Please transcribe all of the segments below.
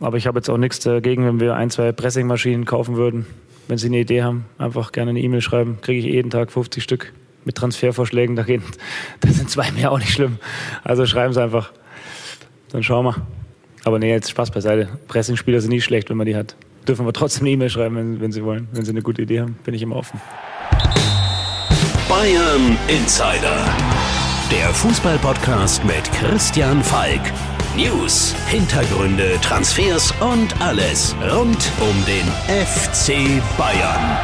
Aber ich habe jetzt auch nichts dagegen, wenn wir ein, zwei Pressingmaschinen kaufen würden. Wenn Sie eine Idee haben, einfach gerne eine E-Mail schreiben. Kriege ich jeden Tag 50 Stück mit Transfervorschlägen. Da, gehen, sind zwei mehr auch nicht schlimm. Also schreiben Sie einfach. Dann schauen wir. Aber nee, jetzt Spaß beiseite. Pressingspieler sind nie schlecht, wenn man die hat. Dürfen wir trotzdem eine E-Mail schreiben, wenn, wenn Sie wollen. Wenn Sie eine gute Idee haben, bin ich immer offen. Bayern Insider. Der Fußballpodcast mit Christian Falk. News, Hintergründe, Transfers und alles rund um den FC Bayern.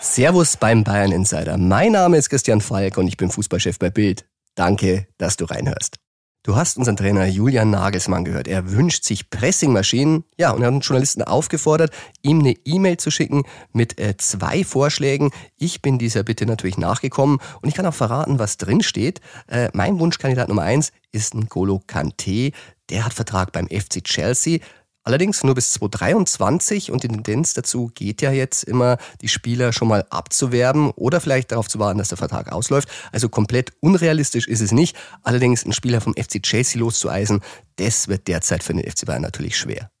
Servus beim Bayern Insider. Mein Name ist Christian Falk und ich bin Fußballchef bei Bild. Danke, dass du reinhörst. Du hast unseren Trainer Julian Nagelsmann gehört. Er wünscht sich Pressingmaschinen. Ja, und er hat einen Journalisten aufgefordert, ihm eine E-Mail zu schicken mit äh, zwei Vorschlägen. Ich bin dieser Bitte natürlich nachgekommen und ich kann auch verraten, was drin steht. Äh, mein Wunschkandidat Nummer eins ist ein Golo Kante. Der hat Vertrag beim FC Chelsea. Allerdings nur bis 2023 und die Tendenz dazu geht ja jetzt immer, die Spieler schon mal abzuwerben oder vielleicht darauf zu warten, dass der Vertrag ausläuft. Also komplett unrealistisch ist es nicht. Allerdings einen Spieler vom FC Chelsea loszueisen, das wird derzeit für den FC Bayern natürlich schwer.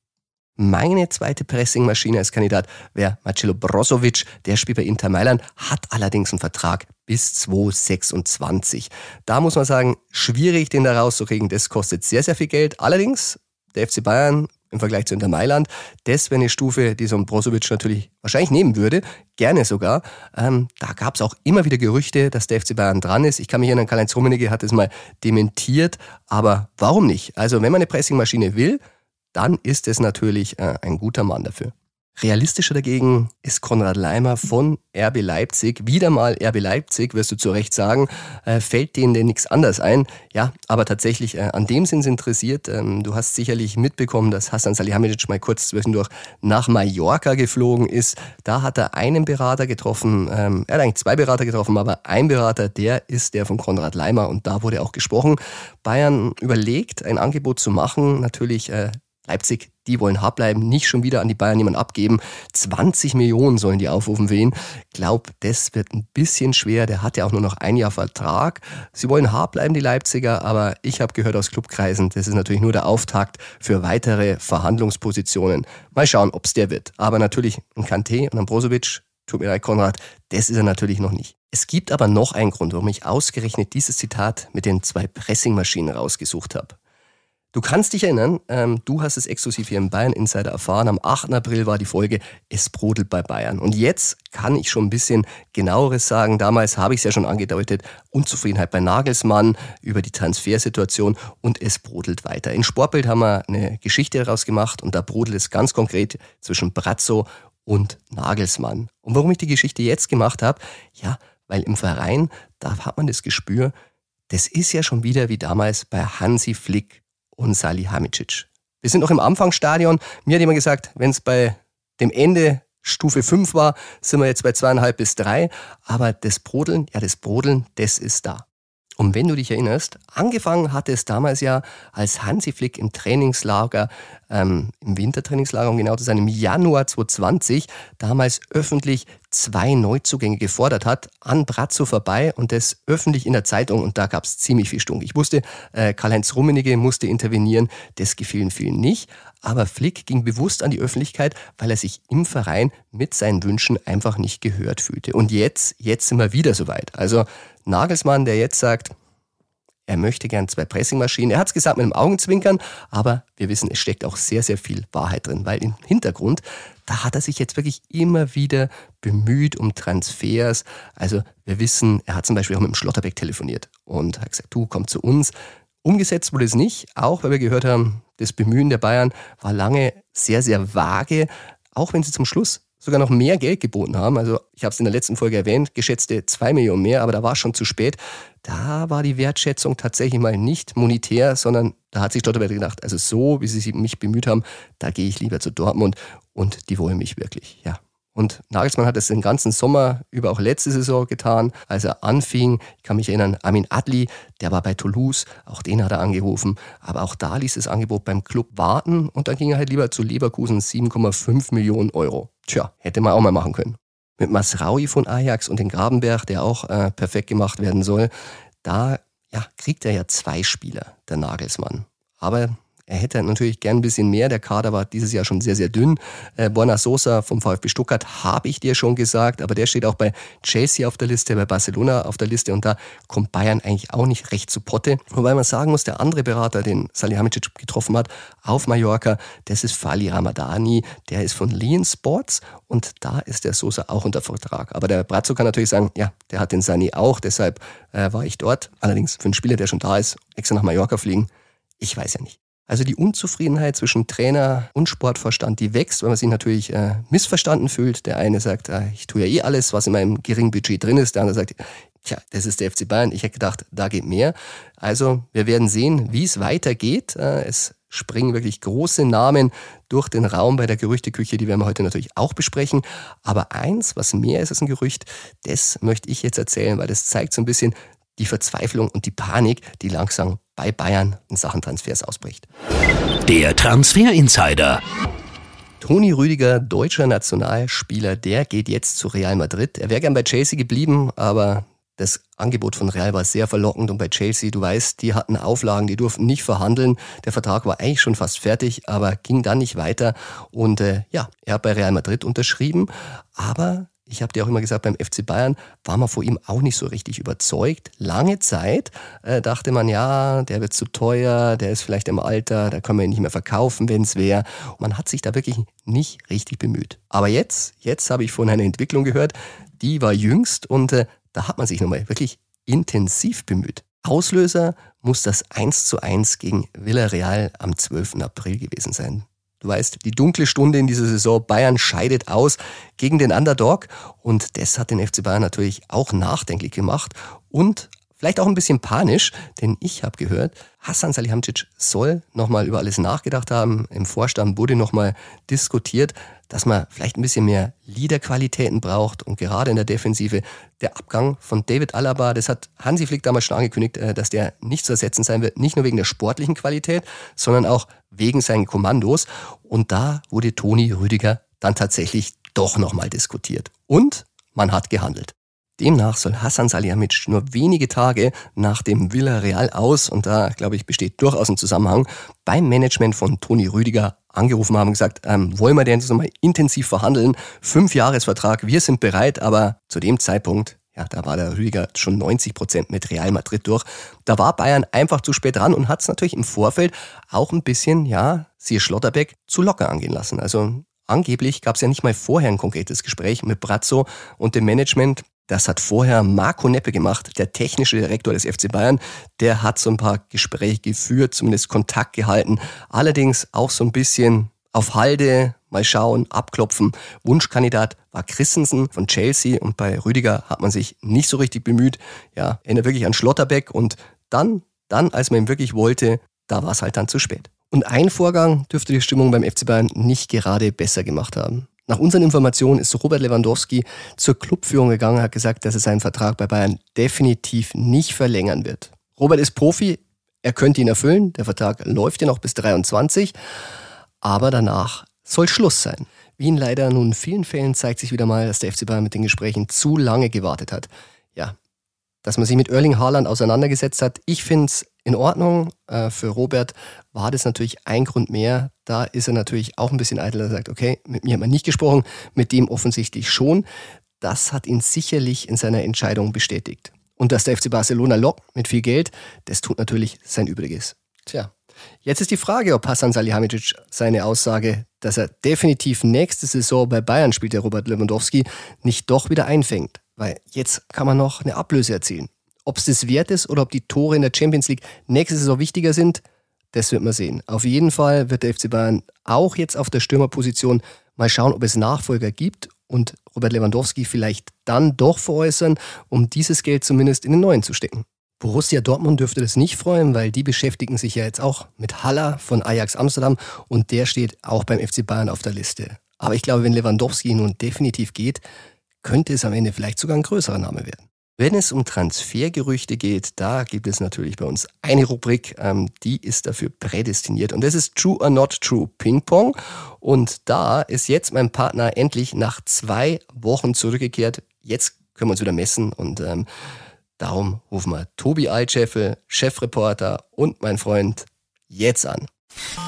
Meine zweite Pressingmaschine als Kandidat wäre Marcelo Brozovic. Der spielt bei Inter Mailand, hat allerdings einen Vertrag bis 2026. Da muss man sagen, schwierig, den da rauszukriegen. Das kostet sehr, sehr viel Geld. Allerdings, der FC Bayern im Vergleich zu Inter Mailand. Das wäre eine Stufe, die so ein Brozovic natürlich wahrscheinlich nehmen würde, gerne sogar. Ähm, da gab es auch immer wieder Gerüchte, dass der FC Bayern dran ist. Ich kann mich erinnern, Karl-Heinz Rummenigge hat es mal dementiert, aber warum nicht? Also wenn man eine Pressingmaschine will, dann ist es natürlich äh, ein guter Mann dafür. Realistischer dagegen ist Konrad Leimer von RB Leipzig. Wieder mal RB Leipzig, wirst du zu Recht sagen. Äh, fällt denen denn nichts anderes ein? Ja, aber tatsächlich, äh, an dem sind sie interessiert. Ähm, du hast sicherlich mitbekommen, dass Hassan Salihamidzic mal kurz zwischendurch nach Mallorca geflogen ist. Da hat er einen Berater getroffen. Ähm, er hat eigentlich zwei Berater getroffen, aber ein Berater, der ist der von Konrad Leimer und da wurde auch gesprochen. Bayern überlegt, ein Angebot zu machen. Natürlich äh, Leipzig, die wollen hart bleiben, nicht schon wieder an die Bayern jemand abgeben. 20 Millionen sollen die aufrufen wen. Glaub, das wird ein bisschen schwer. Der hat ja auch nur noch ein Jahr Vertrag. Sie wollen hart bleiben, die Leipziger, aber ich habe gehört aus Clubkreisen, das ist natürlich nur der Auftakt für weitere Verhandlungspositionen. Mal schauen, ob es der wird. Aber natürlich ein Kante und ein Brozovic, tut mir leid, Konrad, das ist er natürlich noch nicht. Es gibt aber noch einen Grund, warum ich ausgerechnet dieses Zitat mit den zwei Pressingmaschinen rausgesucht habe. Du kannst dich erinnern, ähm, du hast es exklusiv hier im Bayern Insider erfahren. Am 8. April war die Folge Es brodelt bei Bayern. Und jetzt kann ich schon ein bisschen genaueres sagen. Damals habe ich es ja schon angedeutet. Unzufriedenheit bei Nagelsmann über die Transfersituation und es brodelt weiter. In Sportbild haben wir eine Geschichte daraus gemacht und da brodelt es ganz konkret zwischen Brazzo und Nagelsmann. Und warum ich die Geschichte jetzt gemacht habe? Ja, weil im Verein, da hat man das Gespür, das ist ja schon wieder wie damals bei Hansi Flick und Salihamidzic. Wir sind noch im Anfangsstadion. Mir hat jemand gesagt, wenn es bei dem Ende Stufe 5 war, sind wir jetzt bei zweieinhalb bis drei. Aber das Brodeln, ja, das Brodeln, das ist da. Und wenn du dich erinnerst, angefangen hatte es damals ja, als Hansi Flick im Trainingslager, ähm, im Wintertrainingslager, um genau zu sein, im Januar 2020, damals öffentlich zwei Neuzugänge gefordert hat, an Brazzo vorbei und das öffentlich in der Zeitung und da gab es ziemlich viel Stunk. Ich wusste, äh, Karl-Heinz Rummenigge musste intervenieren, das gefiel vielen nicht, aber Flick ging bewusst an die Öffentlichkeit, weil er sich im Verein mit seinen Wünschen einfach nicht gehört fühlte. Und jetzt, jetzt sind wir wieder soweit. Also Nagelsmann, der jetzt sagt, er möchte gern zwei Pressingmaschinen. Er hat es gesagt mit einem Augenzwinkern, aber wir wissen, es steckt auch sehr, sehr viel Wahrheit drin, weil im Hintergrund, da hat er sich jetzt wirklich immer wieder bemüht um Transfers. Also wir wissen, er hat zum Beispiel auch mit dem Schlotterbeck telefoniert und hat gesagt, du komm zu uns. Umgesetzt wurde es nicht, auch weil wir gehört haben, das Bemühen der Bayern war lange sehr, sehr vage, auch wenn sie zum Schluss sogar noch mehr Geld geboten haben. Also ich habe es in der letzten Folge erwähnt, geschätzte zwei Millionen mehr, aber da war es schon zu spät. Da war die Wertschätzung tatsächlich mal nicht monetär, sondern da hat sich Stotterberg gedacht, also so, wie sie mich bemüht haben, da gehe ich lieber zu Dortmund und die wollen mich wirklich, ja. Und Nagelsmann hat es den ganzen Sommer über auch letzte Saison getan, als er anfing. Ich kann mich erinnern, Amin Adli, der war bei Toulouse, auch den hat er angerufen. Aber auch da ließ das Angebot beim Club warten und dann ging er halt lieber zu Leverkusen 7,5 Millionen Euro. Tja, hätte man auch mal machen können. Mit Masraui von Ajax und den Grabenberg, der auch äh, perfekt gemacht werden soll, da ja, kriegt er ja zwei Spieler, der Nagelsmann. Aber er hätte natürlich gern ein bisschen mehr. Der Kader war dieses Jahr schon sehr, sehr dünn. Äh, Borna Sosa vom VfB Stuttgart habe ich dir schon gesagt, aber der steht auch bei Chelsea auf der Liste, bei Barcelona auf der Liste und da kommt Bayern eigentlich auch nicht recht zu Potte. Wobei man sagen muss, der andere Berater, den Salihamidzic getroffen hat auf Mallorca, das ist Fali Ramadani, der ist von Lean Sports und da ist der Sosa auch unter Vertrag. Aber der Brazzo kann natürlich sagen, ja, der hat den Sani auch, deshalb äh, war ich dort. Allerdings für einen Spieler, der schon da ist, extra nach Mallorca fliegen, ich weiß ja nicht. Also die Unzufriedenheit zwischen Trainer und Sportverstand, die wächst, weil man sich natürlich äh, missverstanden fühlt. Der eine sagt, äh, ich tue ja eh alles, was in meinem geringen Budget drin ist. Der andere sagt, tja, das ist der FC Bayern. Ich hätte gedacht, da geht mehr. Also wir werden sehen, wie es weitergeht. Äh, es springen wirklich große Namen durch den Raum bei der Gerüchteküche, die werden wir heute natürlich auch besprechen. Aber eins, was mehr ist als ein Gerücht, das möchte ich jetzt erzählen, weil das zeigt so ein bisschen die Verzweiflung und die Panik, die langsam bei Bayern in Sachen Transfers ausbricht. Der Transfer Insider. Toni Rüdiger, deutscher Nationalspieler, der geht jetzt zu Real Madrid. Er wäre gern bei Chelsea geblieben, aber das Angebot von Real war sehr verlockend und bei Chelsea, du weißt, die hatten Auflagen, die durften nicht verhandeln. Der Vertrag war eigentlich schon fast fertig, aber ging dann nicht weiter. Und äh, ja, er hat bei Real Madrid unterschrieben, aber ich habe dir auch immer gesagt, beim FC Bayern war man vor ihm auch nicht so richtig überzeugt. Lange Zeit äh, dachte man, ja, der wird zu teuer, der ist vielleicht im Alter, da kann man ihn nicht mehr verkaufen, wenn es wäre. Man hat sich da wirklich nicht richtig bemüht. Aber jetzt, jetzt habe ich von einer Entwicklung gehört, die war jüngst und äh, da hat man sich nochmal wirklich intensiv bemüht. Auslöser muss das 1 zu 1 gegen Villarreal am 12. April gewesen sein. Du weißt, die dunkle Stunde in dieser Saison, Bayern scheidet aus gegen den Underdog. Und das hat den FC Bayern natürlich auch nachdenklich gemacht. Und vielleicht auch ein bisschen panisch, denn ich habe gehört, Hassan Salihamidzic soll nochmal über alles nachgedacht haben. Im Vorstand wurde nochmal diskutiert, dass man vielleicht ein bisschen mehr Leaderqualitäten braucht und gerade in der Defensive der Abgang von David Alaba, das hat Hansi Flick damals schon angekündigt, äh, dass der nicht zu ersetzen sein wird, nicht nur wegen der sportlichen Qualität, sondern auch wegen seinen Kommandos. Und da wurde Toni Rüdiger dann tatsächlich doch nochmal diskutiert. Und man hat gehandelt. Demnach soll Hassan Salihamidzic nur wenige Tage nach dem Villarreal aus, und da glaube ich besteht durchaus ein Zusammenhang, beim Management von Toni Rüdiger angerufen haben und gesagt, ähm, wollen wir denn jetzt nochmal intensiv verhandeln? Fünf Jahresvertrag, wir sind bereit, aber zu dem Zeitpunkt, ja, da war der Rüdiger schon 90 Prozent mit Real Madrid durch. Da war Bayern einfach zu spät dran und hat es natürlich im Vorfeld auch ein bisschen, ja, siehe Schlotterbeck, zu locker angehen lassen. Also angeblich gab es ja nicht mal vorher ein konkretes Gespräch mit Brazzo und dem Management. Das hat vorher Marco Neppe gemacht, der technische Direktor des FC Bayern. Der hat so ein paar Gespräche geführt, zumindest Kontakt gehalten. Allerdings auch so ein bisschen auf Halde, mal schauen, abklopfen. Wunschkandidat war Christensen von Chelsea und bei Rüdiger hat man sich nicht so richtig bemüht. Ja, erinnert wirklich an Schlotterbeck und dann, dann, als man ihn wirklich wollte, da war es halt dann zu spät. Und ein Vorgang dürfte die Stimmung beim FC Bayern nicht gerade besser gemacht haben. Nach unseren Informationen ist Robert Lewandowski zur Clubführung gegangen, hat gesagt, dass er seinen Vertrag bei Bayern definitiv nicht verlängern wird. Robert ist Profi, er könnte ihn erfüllen, der Vertrag läuft ja noch bis 23, aber danach soll Schluss sein. Wie in leider nun vielen Fällen zeigt sich wieder mal, dass der FC Bayern mit den Gesprächen zu lange gewartet hat. Ja, dass man sich mit Erling Haaland auseinandergesetzt hat. Ich finde es in Ordnung. Äh, für Robert war das natürlich ein Grund mehr. Da ist er natürlich auch ein bisschen eitel. Er sagt, okay, mit mir hat man nicht gesprochen, mit dem offensichtlich schon. Das hat ihn sicherlich in seiner Entscheidung bestätigt. Und dass der FC Barcelona lockt mit viel Geld, das tut natürlich sein Übriges. Tja, jetzt ist die Frage, ob Hassan Salihamidzic seine Aussage, dass er definitiv nächste Saison bei Bayern spielt, der Robert Lewandowski, nicht doch wieder einfängt. Weil jetzt kann man noch eine Ablöse erzielen. Ob es das wert ist oder ob die Tore in der Champions League nächste Saison wichtiger sind, das wird man sehen. Auf jeden Fall wird der FC Bayern auch jetzt auf der Stürmerposition mal schauen, ob es Nachfolger gibt und Robert Lewandowski vielleicht dann doch veräußern, um dieses Geld zumindest in den neuen zu stecken. Borussia Dortmund dürfte das nicht freuen, weil die beschäftigen sich ja jetzt auch mit Haller von Ajax Amsterdam und der steht auch beim FC Bayern auf der Liste. Aber ich glaube, wenn Lewandowski nun definitiv geht, könnte es am Ende vielleicht sogar ein größerer Name werden. Wenn es um Transfergerüchte geht, da gibt es natürlich bei uns eine Rubrik, ähm, die ist dafür prädestiniert. Und das ist True or Not True Ping Pong. Und da ist jetzt mein Partner endlich nach zwei Wochen zurückgekehrt. Jetzt können wir uns wieder messen. Und ähm, Darum rufen wir Tobi Altscheffel, Chefreporter und mein Freund jetzt an.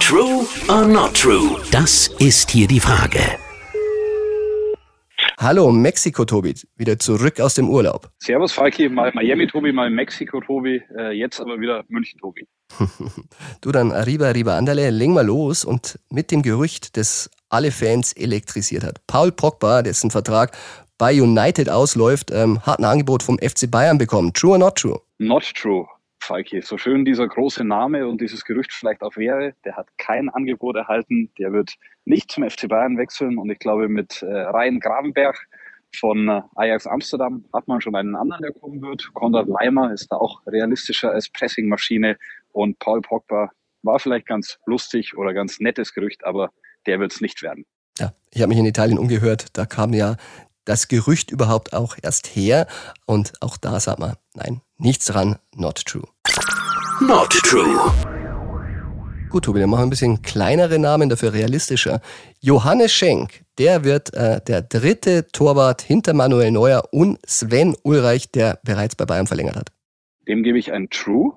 True or not true? Das ist hier die Frage. Hallo Mexiko Tobi, wieder zurück aus dem Urlaub. Servus Falki, mal Miami Tobi, mal Mexiko Tobi, äh, jetzt aber wieder München Tobi. du dann arriba, arriba, andale, leg mal los und mit dem Gerücht, das alle Fans elektrisiert hat. Paul Pogba, dessen Vertrag bei United ausläuft, ähm, hat ein Angebot vom FC Bayern bekommen. True or not true? Not true. Falki, so schön dieser große Name und dieses Gerücht vielleicht auch wäre, der hat kein Angebot erhalten, der wird nicht zum FC Bayern wechseln. Und ich glaube mit äh, Ryan Gravenberg von äh, Ajax Amsterdam hat man schon einen anderen, der kommen wird. Konrad Leimer ist da auch realistischer als Pressingmaschine. Und Paul Pogba war vielleicht ganz lustig oder ganz nettes Gerücht, aber der wird es nicht werden. Ja, ich habe mich in Italien umgehört, da kam ja das Gerücht überhaupt auch erst her? Und auch da sagt man, nein, nichts dran, not true. Not true. Gut, Tobi, dann machen wir ein bisschen kleinere Namen, dafür realistischer. Johannes Schenk, der wird äh, der dritte Torwart hinter Manuel Neuer und Sven Ulreich, der bereits bei Bayern verlängert hat. Dem gebe ich ein True.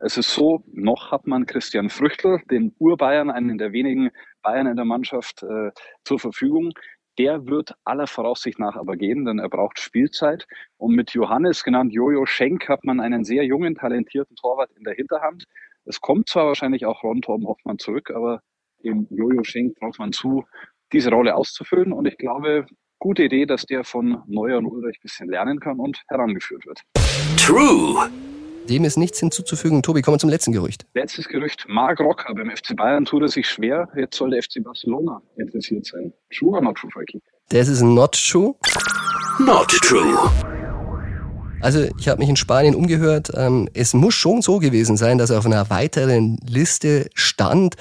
Es ist so, noch hat man Christian Früchtel, den Urbayern, einen der wenigen Bayern in der Mannschaft, äh, zur Verfügung. Der wird aller Voraussicht nach aber gehen, denn er braucht Spielzeit. Und mit Johannes, genannt Jojo Schenk, hat man einen sehr jungen, talentierten Torwart in der Hinterhand. Es kommt zwar wahrscheinlich auch Ron Torben Hoffmann zurück, aber dem Jojo Schenk braucht man zu, diese Rolle auszufüllen. Und ich glaube, gute Idee, dass der von Neuer und Ulrich ein bisschen lernen kann und herangeführt wird. True. Dem ist nichts hinzuzufügen. Tobi, kommen wir zum letzten Gerücht. Letztes Gerücht. Marc Rocker beim FC Bayern tut er sich schwer. Jetzt soll der FC Barcelona interessiert sein. True or not true, Frankie? Das ist not true. Not true. Also ich habe mich in Spanien umgehört. Ähm, es muss schon so gewesen sein, dass er auf einer weiteren Liste stand.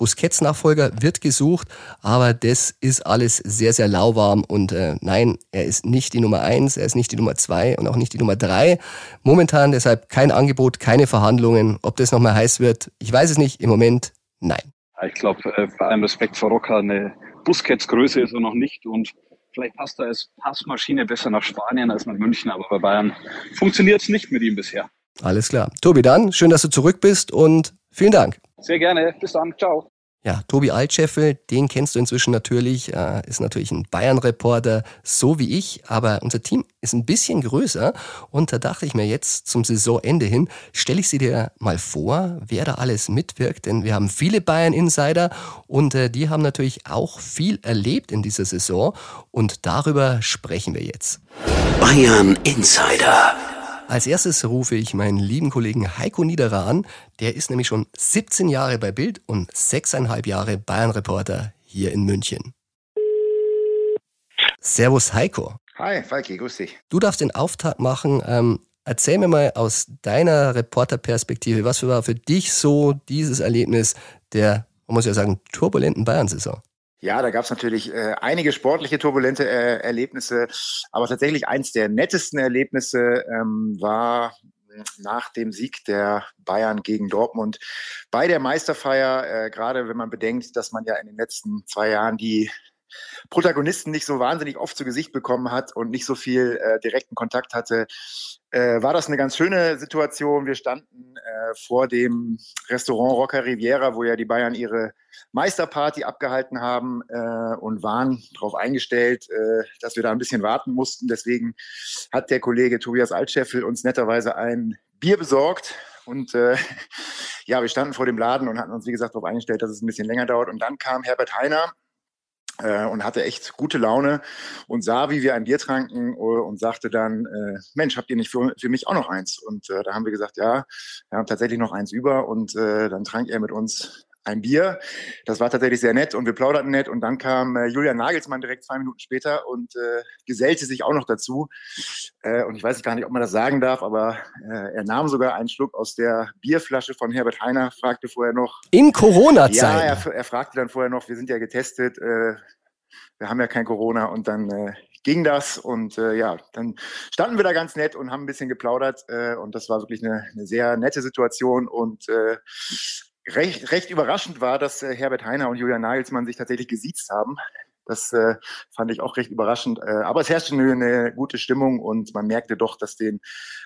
Äh, Busquets-Nachfolger wird gesucht, aber das ist alles sehr, sehr lauwarm und äh, nein, er ist nicht die Nummer eins, er ist nicht die Nummer zwei und auch nicht die Nummer drei. Momentan deshalb kein Angebot, keine Verhandlungen. Ob das nochmal heiß wird, ich weiß es nicht. Im Moment nein. Ich glaube, äh, bei allem Respekt vor Rocker, eine Busquets-Größe ist er noch nicht und vielleicht passt er als Passmaschine besser nach Spanien als nach München, aber bei Bayern funktioniert es nicht mit ihm bisher. Alles klar. Tobi, dann schön, dass du zurück bist und vielen Dank. Sehr gerne. Bis dann. Ciao. Ja, Tobi Altscheffel, den kennst du inzwischen natürlich, äh, ist natürlich ein Bayern-Reporter, so wie ich, aber unser Team ist ein bisschen größer und da dachte ich mir jetzt zum Saisonende hin, stelle ich sie dir mal vor, wer da alles mitwirkt, denn wir haben viele Bayern-Insider und äh, die haben natürlich auch viel erlebt in dieser Saison und darüber sprechen wir jetzt. Bayern Insider. Als erstes rufe ich meinen lieben Kollegen Heiko Niederer an. Der ist nämlich schon 17 Jahre bei Bild und sechseinhalb Jahre Bayern-Reporter hier in München. Servus Heiko. Hi, Falki, grüß dich. Du darfst den Auftakt machen. Ähm, erzähl mir mal aus deiner Reporterperspektive, was war für dich so dieses Erlebnis der, man muss ja sagen, turbulenten Bayern-Saison? Ja, da gab es natürlich äh, einige sportliche turbulente äh, Erlebnisse, aber tatsächlich eins der nettesten Erlebnisse ähm, war nach dem Sieg der Bayern gegen Dortmund bei der Meisterfeier, äh, gerade wenn man bedenkt, dass man ja in den letzten zwei Jahren die Protagonisten nicht so wahnsinnig oft zu Gesicht bekommen hat und nicht so viel äh, direkten Kontakt hatte, äh, war das eine ganz schöne Situation. Wir standen äh, vor dem Restaurant Rocca Riviera, wo ja die Bayern ihre Meisterparty abgehalten haben äh, und waren darauf eingestellt, äh, dass wir da ein bisschen warten mussten. Deswegen hat der Kollege Tobias Altscheffel uns netterweise ein Bier besorgt. Und äh, ja, wir standen vor dem Laden und hatten uns, wie gesagt, darauf eingestellt, dass es ein bisschen länger dauert. Und dann kam Herbert Heiner äh, und hatte echt gute Laune und sah, wie wir ein Bier tranken äh, und sagte dann, äh, Mensch, habt ihr nicht für, für mich auch noch eins? Und äh, da haben wir gesagt, ja, wir haben tatsächlich noch eins über und äh, dann trank er mit uns ein Bier. Das war tatsächlich sehr nett und wir plauderten nett und dann kam äh, Julian Nagelsmann direkt zwei Minuten später und äh, gesellte sich auch noch dazu. Äh, und ich weiß gar nicht, ob man das sagen darf, aber äh, er nahm sogar einen Schluck aus der Bierflasche von Herbert Heiner, fragte vorher noch. In Corona-Zeit? Ja, er, er, fragte dann vorher noch, wir sind ja getestet, äh, wir haben ja kein Corona und dann äh, ging das und äh, ja, dann standen wir da ganz nett und haben ein bisschen geplaudert äh, und das war wirklich eine, eine sehr nette Situation und äh, recht, recht überraschend war, dass äh, Herbert Heiner und Julian Nagelsmann sich tatsächlich gesiezt haben. Das äh, fand ich auch recht überraschend. Äh, aber es herrschte eine, eine gute Stimmung und man merkte doch, dass den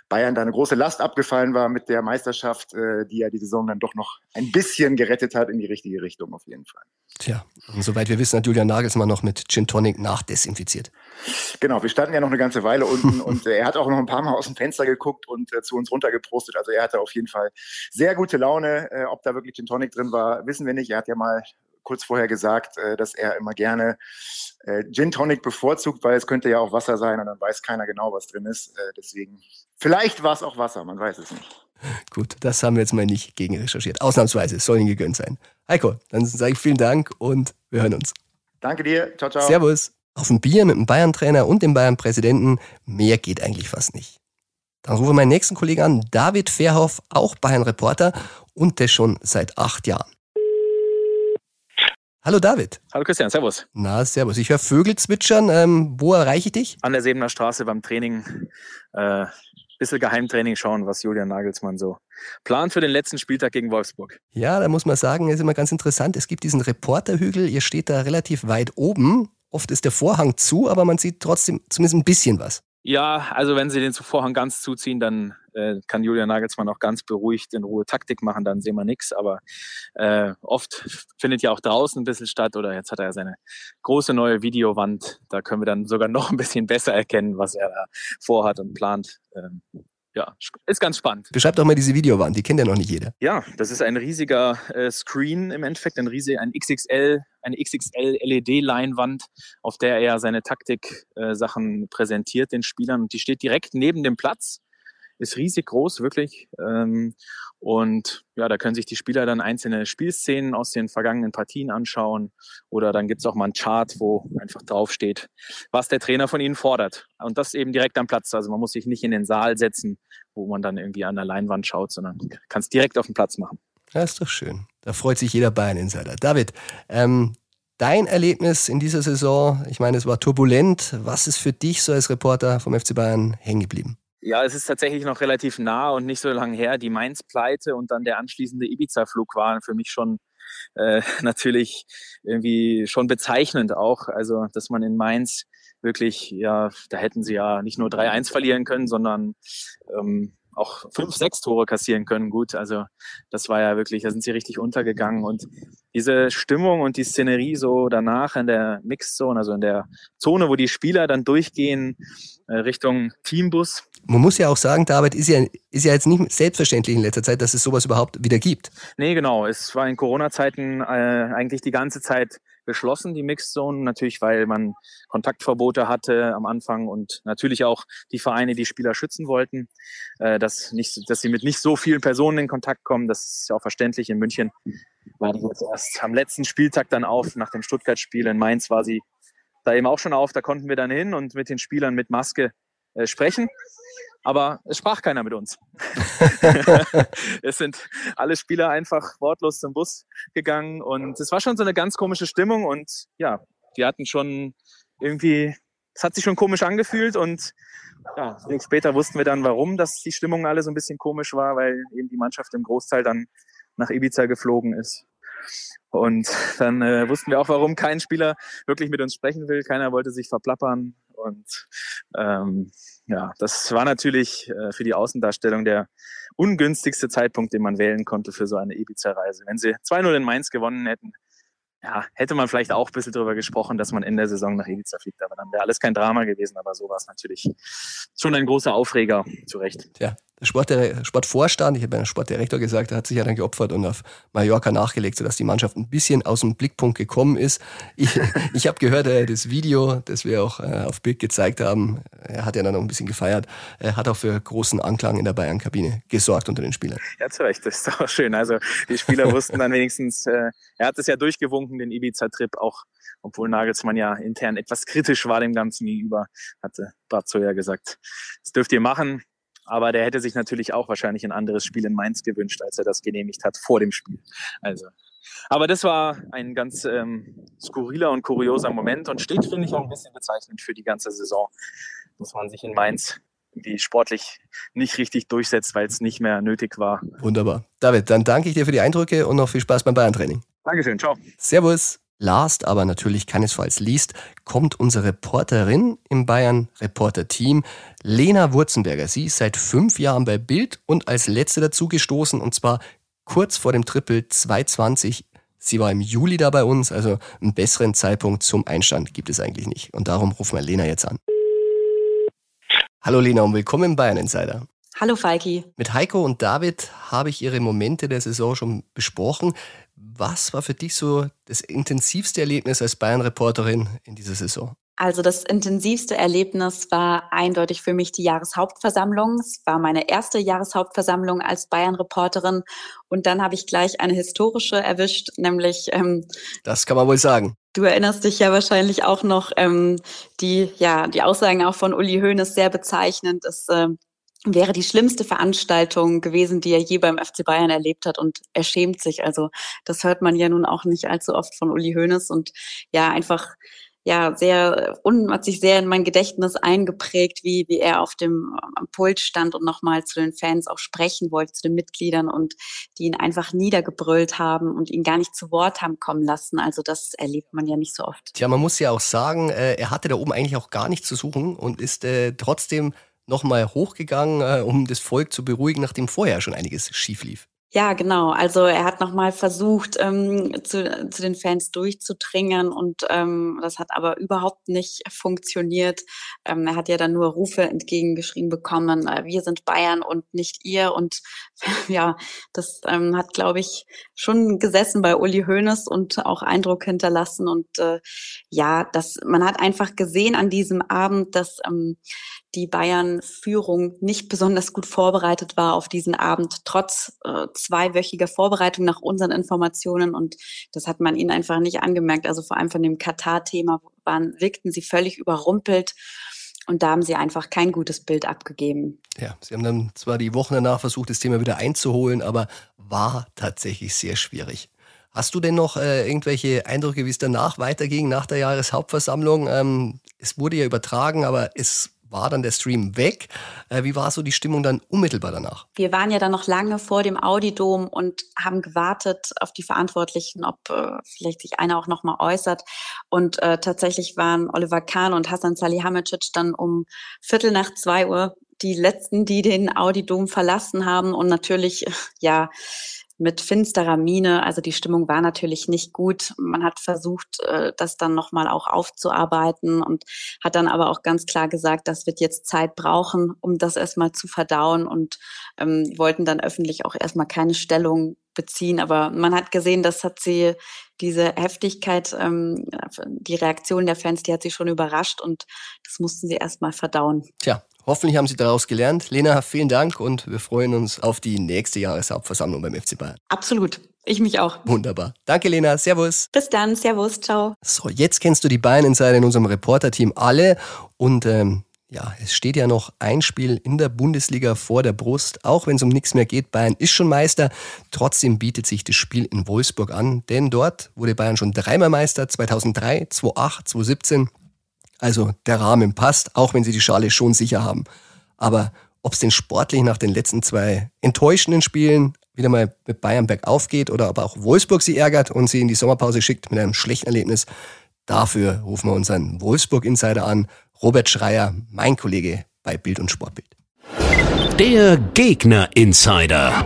Bayern da eine große Last abgefallen war mit der Meisterschaft, äh, die ja die Saison dann doch noch ein bisschen gerettet hat in die richtige Richtung auf jeden Fall. Tja, und soweit wir wissen, hat Julian Nagelsmann noch mit Gin Tonic nachdesinfiziert. Genau, wir standen ja noch eine ganze Weile unten und äh, er hat auch noch ein paar Mal aus dem Fenster geguckt und äh, zu uns runtergeprostet. Also er hatte auf jeden Fall sehr gute Laune. Äh, ob da wirklich Gin Tonic drin war, wissen wir nicht. Er hat ja mal kurz vorher gesagt, äh, dass er immer gerne äh, Gin Tonic bevorzugt, weil es könnte ja auch Wasser sein und dann weiß keiner genau, was drin ist. Äh, deswegen, vielleicht war es auch Wasser, man weiß es nicht. Gut, das haben wir jetzt mal nicht gegen recherchiert. Ausnahmsweise, es soll Ihnen gegönnt sein. Heiko, dann sage ich vielen Dank und wir hören uns. Danke dir, ciao, ciao. Servus. Auf ein Bier mit dem Bayern-Trainer und dem Bayern-Präsidenten, mehr geht eigentlich fast nicht. Dann rufe ich meinen nächsten Kollegen an, David Verhoff, auch Bayern-Reporter und der schon seit acht Jahren. Hallo David. Hallo Christian, servus. Na, servus. Ich höre Vögel zwitschern. Ähm, wo erreiche ich dich? An der Sebener Straße beim Training. Äh, bisschen Geheimtraining schauen, was Julian Nagelsmann so plant für den letzten Spieltag gegen Wolfsburg. Ja, da muss man sagen, ist immer ganz interessant. Es gibt diesen Reporterhügel, ihr steht da relativ weit oben. Oft ist der Vorhang zu, aber man sieht trotzdem zumindest ein bisschen was. Ja, also wenn sie den Vorhang ganz zuziehen, dann äh, kann Julian Nagelsmann auch ganz beruhigt in Ruhe Taktik machen, dann sehen wir nichts. Aber äh, oft findet ja auch draußen ein bisschen statt oder jetzt hat er ja seine große neue Videowand. Da können wir dann sogar noch ein bisschen besser erkennen, was er da vorhat und plant. Ähm, ja, ist ganz spannend. Beschreib doch mal diese Videowand, die kennt ja noch nicht jeder. Ja, das ist ein riesiger äh, Screen im Endeffekt, ein riesig, ein XXL, eine XXL LED-Leinwand, auf der er seine Taktik-Sachen äh, präsentiert den Spielern und die steht direkt neben dem Platz ist riesig groß, wirklich. Ähm, und ja, da können sich die Spieler dann einzelne Spielszenen aus den vergangenen Partien anschauen. Oder dann gibt's auch mal einen Chart, wo einfach draufsteht, was der Trainer von ihnen fordert. Und das eben direkt am Platz. Also man muss sich nicht in den Saal setzen, wo man dann irgendwie an der Leinwand schaut, sondern kann es direkt auf dem Platz machen. Ja, ist doch schön. Da freut sich jeder Bayern-Insider. David, ähm, dein Erlebnis in dieser Saison, ich meine, es war turbulent. Was ist für dich so als Reporter vom FC Bayern hängen geblieben? Ja, es ist tatsächlich noch relativ nah und nicht so lange her. Die Mainz-Pleite und dann der anschließende Ibiza-Flug waren für mich schon äh, natürlich irgendwie schon bezeichnend auch. Also, dass man in Mainz wirklich, ja, da hätten sie ja nicht nur 3-1 verlieren können, sondern ähm, auch fünf, sechs Tore kassieren können. Gut, also das war ja wirklich, da sind sie richtig untergegangen. Und diese Stimmung und die Szenerie so danach in der Mixzone, also in der Zone, wo die Spieler dann durchgehen äh, Richtung Teambus. Man muss ja auch sagen, David, ist ja, ist ja jetzt nicht selbstverständlich in letzter Zeit, dass es sowas überhaupt wieder gibt. Nee, genau. Es war in Corona-Zeiten äh, eigentlich die ganze Zeit geschlossen, die Mixzone, natürlich, weil man Kontaktverbote hatte am Anfang und natürlich auch die Vereine die Spieler schützen wollten, äh, dass, nicht, dass sie mit nicht so vielen Personen in Kontakt kommen. Das ist ja auch verständlich. In München war die jetzt erst am letzten Spieltag dann auf, nach dem Stuttgart-Spiel. In Mainz war sie da eben auch schon auf. Da konnten wir dann hin und mit den Spielern mit Maske äh, sprechen. Aber es sprach keiner mit uns. es sind alle Spieler einfach wortlos zum Bus gegangen und es war schon so eine ganz komische Stimmung und ja, die hatten schon irgendwie, es hat sich schon komisch angefühlt und ja, später wussten wir dann, warum dass die Stimmung alle so ein bisschen komisch war, weil eben die Mannschaft im Großteil dann nach Ibiza geflogen ist. Und dann äh, wussten wir auch, warum kein Spieler wirklich mit uns sprechen will. Keiner wollte sich verplappern. Und ähm, ja, das war natürlich äh, für die Außendarstellung der ungünstigste Zeitpunkt, den man wählen konnte für so eine Ibiza-Reise. Wenn sie 2-0 in Mainz gewonnen hätten, ja, hätte man vielleicht auch ein bisschen drüber gesprochen, dass man in der Saison nach Ibiza fliegt. Aber dann wäre alles kein Drama gewesen. Aber so war es natürlich schon ein großer Aufreger, zu Recht. Ja, der Sport, Sportvorstand, ich habe ja Sportdirektor gesagt, der hat sich ja dann geopfert und auf Mallorca nachgelegt, sodass die Mannschaft ein bisschen aus dem Blickpunkt gekommen ist. Ich, ich habe gehört, äh, das Video, das wir auch äh, auf Bild gezeigt haben, er hat ja dann noch ein bisschen gefeiert, er hat auch für großen Anklang in der Bayern-Kabine gesorgt unter den Spielern. Ja, zu Recht, das ist auch schön. Also die Spieler wussten dann wenigstens, äh, er hat es ja durchgewunken, den Ibiza-Trip auch obwohl Nagelsmann ja intern etwas kritisch war dem Ganzen gegenüber, hatte Brazzo ja gesagt, das dürft ihr machen, aber der hätte sich natürlich auch wahrscheinlich ein anderes Spiel in Mainz gewünscht, als er das genehmigt hat vor dem Spiel. Also, aber das war ein ganz ähm, skurriler und kurioser Moment und steht, finde ich, auch ein bisschen bezeichnend für die ganze Saison, dass man sich in Mainz die sportlich nicht richtig durchsetzt, weil es nicht mehr nötig war. Wunderbar. David, dann danke ich dir für die Eindrücke und noch viel Spaß beim Bayern-Training. Dankeschön, ciao. Servus. Last, aber natürlich keinesfalls least, kommt unsere Reporterin im Bayern-Reporter-Team, Lena Wurzenberger. Sie ist seit fünf Jahren bei Bild und als letzte dazugestoßen und zwar kurz vor dem Triple 220. Sie war im Juli da bei uns, also einen besseren Zeitpunkt zum Einstand gibt es eigentlich nicht. Und darum rufen wir Lena jetzt an. Hallo Lena und willkommen im Bayern Insider. Hallo Falki. Mit Heiko und David habe ich ihre Momente der Saison schon besprochen. Was war für dich so das intensivste Erlebnis als Bayern-Reporterin in dieser Saison? Also das intensivste Erlebnis war eindeutig für mich die Jahreshauptversammlung. Es war meine erste Jahreshauptversammlung als Bayern-Reporterin und dann habe ich gleich eine historische erwischt, nämlich. Ähm, das kann man wohl sagen. Du erinnerst dich ja wahrscheinlich auch noch ähm, die ja die Aussagen auch von Uli Hoeneß sehr bezeichnend. Es äh, wäre die schlimmste Veranstaltung gewesen, die er je beim FC Bayern erlebt hat und er schämt sich. Also das hört man ja nun auch nicht allzu oft von Uli Hoeneß und ja einfach ja sehr und hat sich sehr in mein Gedächtnis eingeprägt, wie wie er auf dem am Pult stand und nochmal zu den Fans auch sprechen wollte, zu den Mitgliedern und die ihn einfach niedergebrüllt haben und ihn gar nicht zu Wort haben kommen lassen. Also das erlebt man ja nicht so oft. Tja, man muss ja auch sagen, äh, er hatte da oben eigentlich auch gar nichts zu suchen und ist äh, trotzdem nochmal hochgegangen, äh, um das Volk zu beruhigen, nachdem vorher schon einiges schief lief. Ja, genau. Also er hat nochmal versucht, ähm, zu, zu den Fans durchzudringen und ähm, das hat aber überhaupt nicht funktioniert. Ähm, er hat ja dann nur Rufe entgegengeschrieben bekommen, äh, wir sind Bayern und nicht ihr. Und ja, das ähm, hat, glaube ich, schon gesessen bei Uli Hoeneß und auch Eindruck hinterlassen. Und äh, ja, das, man hat einfach gesehen an diesem Abend, dass ähm, die Bayern-Führung nicht besonders gut vorbereitet war auf diesen Abend, trotz äh, zweiwöchiger Vorbereitung nach unseren Informationen. Und das hat man ihnen einfach nicht angemerkt. Also vor allem von dem Katar-Thema wirkten sie völlig überrumpelt. Und da haben sie einfach kein gutes Bild abgegeben. Ja, sie haben dann zwar die Wochen danach versucht, das Thema wieder einzuholen, aber war tatsächlich sehr schwierig. Hast du denn noch äh, irgendwelche Eindrücke, wie es danach weiterging, nach der Jahreshauptversammlung? Ähm, es wurde ja übertragen, aber es war dann der Stream weg. Äh, wie war so die Stimmung dann unmittelbar danach? Wir waren ja dann noch lange vor dem Audidom und haben gewartet auf die Verantwortlichen, ob äh, vielleicht sich einer auch noch mal äußert. Und äh, tatsächlich waren Oliver Kahn und Hassan Salihamidzic dann um Viertel nach zwei Uhr die letzten, die den Audidom verlassen haben und natürlich ja mit finsterer Miene. Also die Stimmung war natürlich nicht gut. Man hat versucht, äh, das dann nochmal auch aufzuarbeiten und hat dann aber auch ganz klar gesagt, das wird jetzt Zeit brauchen, um das erstmal zu verdauen und ähm, wollten dann öffentlich auch erstmal keine Stellung beziehen. Aber man hat gesehen, das hat sie, diese Heftigkeit, ähm, die Reaktion der Fans, die hat sie schon überrascht und das mussten sie erstmal verdauen. Tja, Hoffentlich haben Sie daraus gelernt. Lena, vielen Dank und wir freuen uns auf die nächste Jahreshauptversammlung beim FC Bayern. Absolut. Ich mich auch. Wunderbar. Danke, Lena. Servus. Bis dann. Servus. Ciao. So, jetzt kennst du die Bayern Insider in unserem Reporter-Team alle. Und ähm, ja, es steht ja noch ein Spiel in der Bundesliga vor der Brust. Auch wenn es um nichts mehr geht, Bayern ist schon Meister. Trotzdem bietet sich das Spiel in Wolfsburg an, denn dort wurde Bayern schon dreimal Meister, 2003, 2008, 2017. Also der Rahmen passt, auch wenn sie die Schale schon sicher haben. Aber ob es denn sportlich nach den letzten zwei enttäuschenden Spielen wieder mal mit Bayern bergauf geht oder ob auch Wolfsburg sie ärgert und sie in die Sommerpause schickt mit einem schlechten Erlebnis, dafür rufen wir unseren Wolfsburg-Insider an, Robert Schreier, mein Kollege bei Bild und Sportbild. Der Gegner-Insider.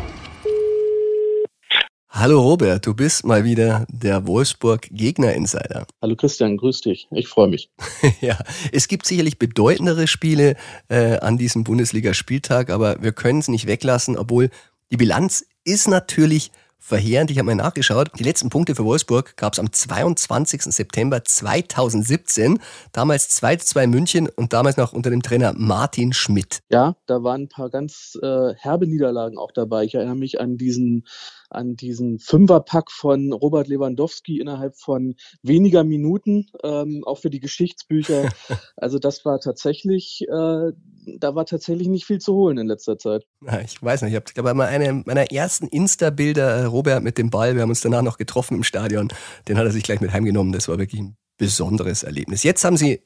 Hallo Robert, du bist mal wieder der Wolfsburg Gegner Insider. Hallo Christian, grüß dich. Ich freue mich. ja, es gibt sicherlich bedeutendere Spiele äh, an diesem Bundesliga-Spieltag, aber wir können es nicht weglassen, obwohl die Bilanz ist natürlich verheerend. Ich habe mal nachgeschaut. Die letzten Punkte für Wolfsburg gab es am 22. September 2017. Damals 2 zu 2 München und damals noch unter dem Trainer Martin Schmidt. Ja, da waren ein paar ganz äh, herbe Niederlagen auch dabei. Ich erinnere mich an diesen an diesen Fünferpack von Robert Lewandowski innerhalb von weniger Minuten, ähm, auch für die Geschichtsbücher. Also das war tatsächlich, äh, da war tatsächlich nicht viel zu holen in letzter Zeit. Ja, ich weiß nicht, ich habe glaube mal eine meiner ersten Insta-Bilder, äh, Robert mit dem Ball, wir haben uns danach noch getroffen im Stadion, den hat er sich gleich mit heimgenommen. Das war wirklich ein besonderes Erlebnis. Jetzt haben sie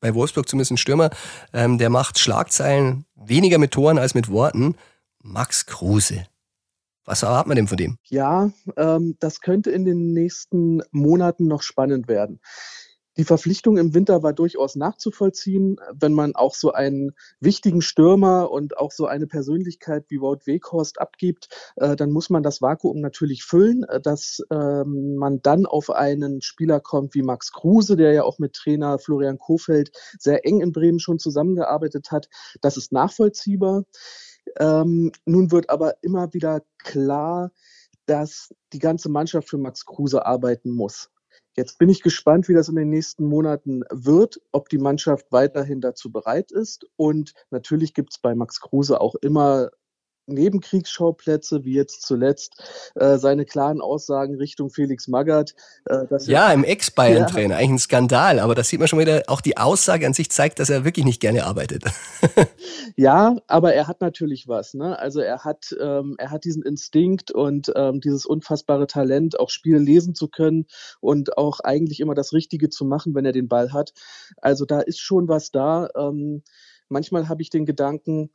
bei Wolfsburg zumindest einen Stürmer, ähm, der macht Schlagzeilen weniger mit Toren als mit Worten. Max Kruse. Was erwartet man denn von dem? Ja, ähm, das könnte in den nächsten Monaten noch spannend werden. Die Verpflichtung im Winter war durchaus nachzuvollziehen, wenn man auch so einen wichtigen Stürmer und auch so eine Persönlichkeit wie Wout Weghorst abgibt, äh, dann muss man das Vakuum natürlich füllen, äh, dass ähm, man dann auf einen Spieler kommt wie Max Kruse, der ja auch mit Trainer Florian Kofeld sehr eng in Bremen schon zusammengearbeitet hat. Das ist nachvollziehbar. Ähm, nun wird aber immer wieder klar, dass die ganze Mannschaft für Max Kruse arbeiten muss. Jetzt bin ich gespannt, wie das in den nächsten Monaten wird, ob die Mannschaft weiterhin dazu bereit ist. Und natürlich gibt es bei Max Kruse auch immer Nebenkriegsschauplätze, wie jetzt zuletzt äh, seine klaren Aussagen Richtung Felix Magath. Äh, ja, im Ex-Bayern-Trainer, ja. eigentlich ein Skandal, aber das sieht man schon wieder, auch die Aussage an sich zeigt, dass er wirklich nicht gerne arbeitet. ja, aber er hat natürlich was. Ne? Also er hat, ähm, er hat diesen Instinkt und ähm, dieses unfassbare Talent, auch Spiele lesen zu können und auch eigentlich immer das Richtige zu machen, wenn er den Ball hat. Also da ist schon was da. Ähm, manchmal habe ich den Gedanken,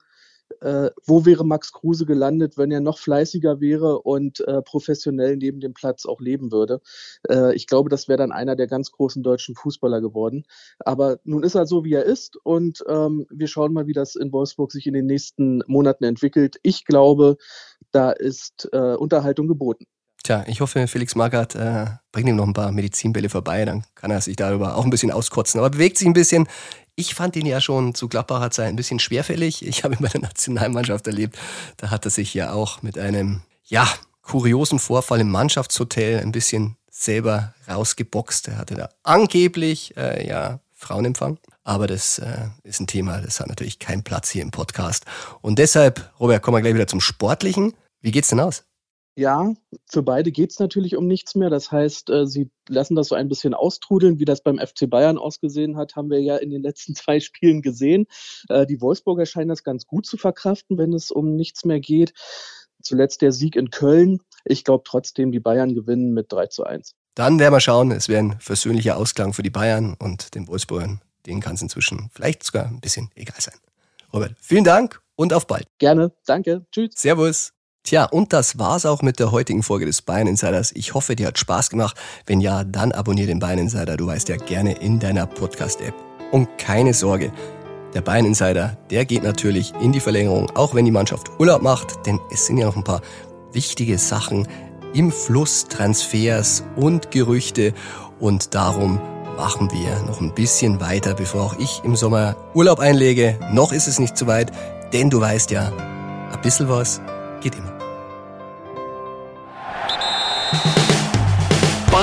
äh, wo wäre Max Kruse gelandet, wenn er noch fleißiger wäre und äh, professionell neben dem Platz auch leben würde. Äh, ich glaube, das wäre dann einer der ganz großen deutschen Fußballer geworden. Aber nun ist er so, wie er ist und ähm, wir schauen mal, wie das in Wolfsburg sich in den nächsten Monaten entwickelt. Ich glaube, da ist äh, Unterhaltung geboten. Tja, ich hoffe, Felix Magath äh, bringt ihm noch ein paar Medizinbälle vorbei, dann kann er sich darüber auch ein bisschen auskotzen. Aber bewegt sich ein bisschen. Ich fand ihn ja schon zu Gladbacher Zeit ein bisschen schwerfällig. Ich habe ihn bei der Nationalmannschaft erlebt. Da hat er sich ja auch mit einem, ja, kuriosen Vorfall im Mannschaftshotel ein bisschen selber rausgeboxt. Er hatte da angeblich, äh, ja, Frauenempfang. Aber das äh, ist ein Thema, das hat natürlich keinen Platz hier im Podcast. Und deshalb, Robert, kommen wir gleich wieder zum Sportlichen. Wie geht's denn aus? Ja, für beide geht es natürlich um nichts mehr. Das heißt, äh, sie lassen das so ein bisschen austrudeln. Wie das beim FC Bayern ausgesehen hat, haben wir ja in den letzten zwei Spielen gesehen. Äh, die Wolfsburger scheinen das ganz gut zu verkraften, wenn es um nichts mehr geht. Zuletzt der Sieg in Köln. Ich glaube trotzdem, die Bayern gewinnen mit 3 zu 1. Dann werden wir schauen. Es wäre ein versöhnlicher Ausklang für die Bayern und den Wolfsburgern. Denen kann es inzwischen vielleicht sogar ein bisschen egal sein. Robert, vielen Dank und auf bald. Gerne. Danke. Tschüss. Servus. Tja, und das war's auch mit der heutigen Folge des Bayern Insiders. Ich hoffe, dir hat Spaß gemacht. Wenn ja, dann abonniere den Bayern Insider. Du weißt ja gerne in deiner Podcast-App. Und keine Sorge, der Bayern Insider, der geht natürlich in die Verlängerung, auch wenn die Mannschaft Urlaub macht, denn es sind ja noch ein paar wichtige Sachen im Fluss Transfers und Gerüchte und darum machen wir noch ein bisschen weiter, bevor auch ich im Sommer Urlaub einlege. Noch ist es nicht zu weit, denn du weißt ja, ein bisschen was geht immer.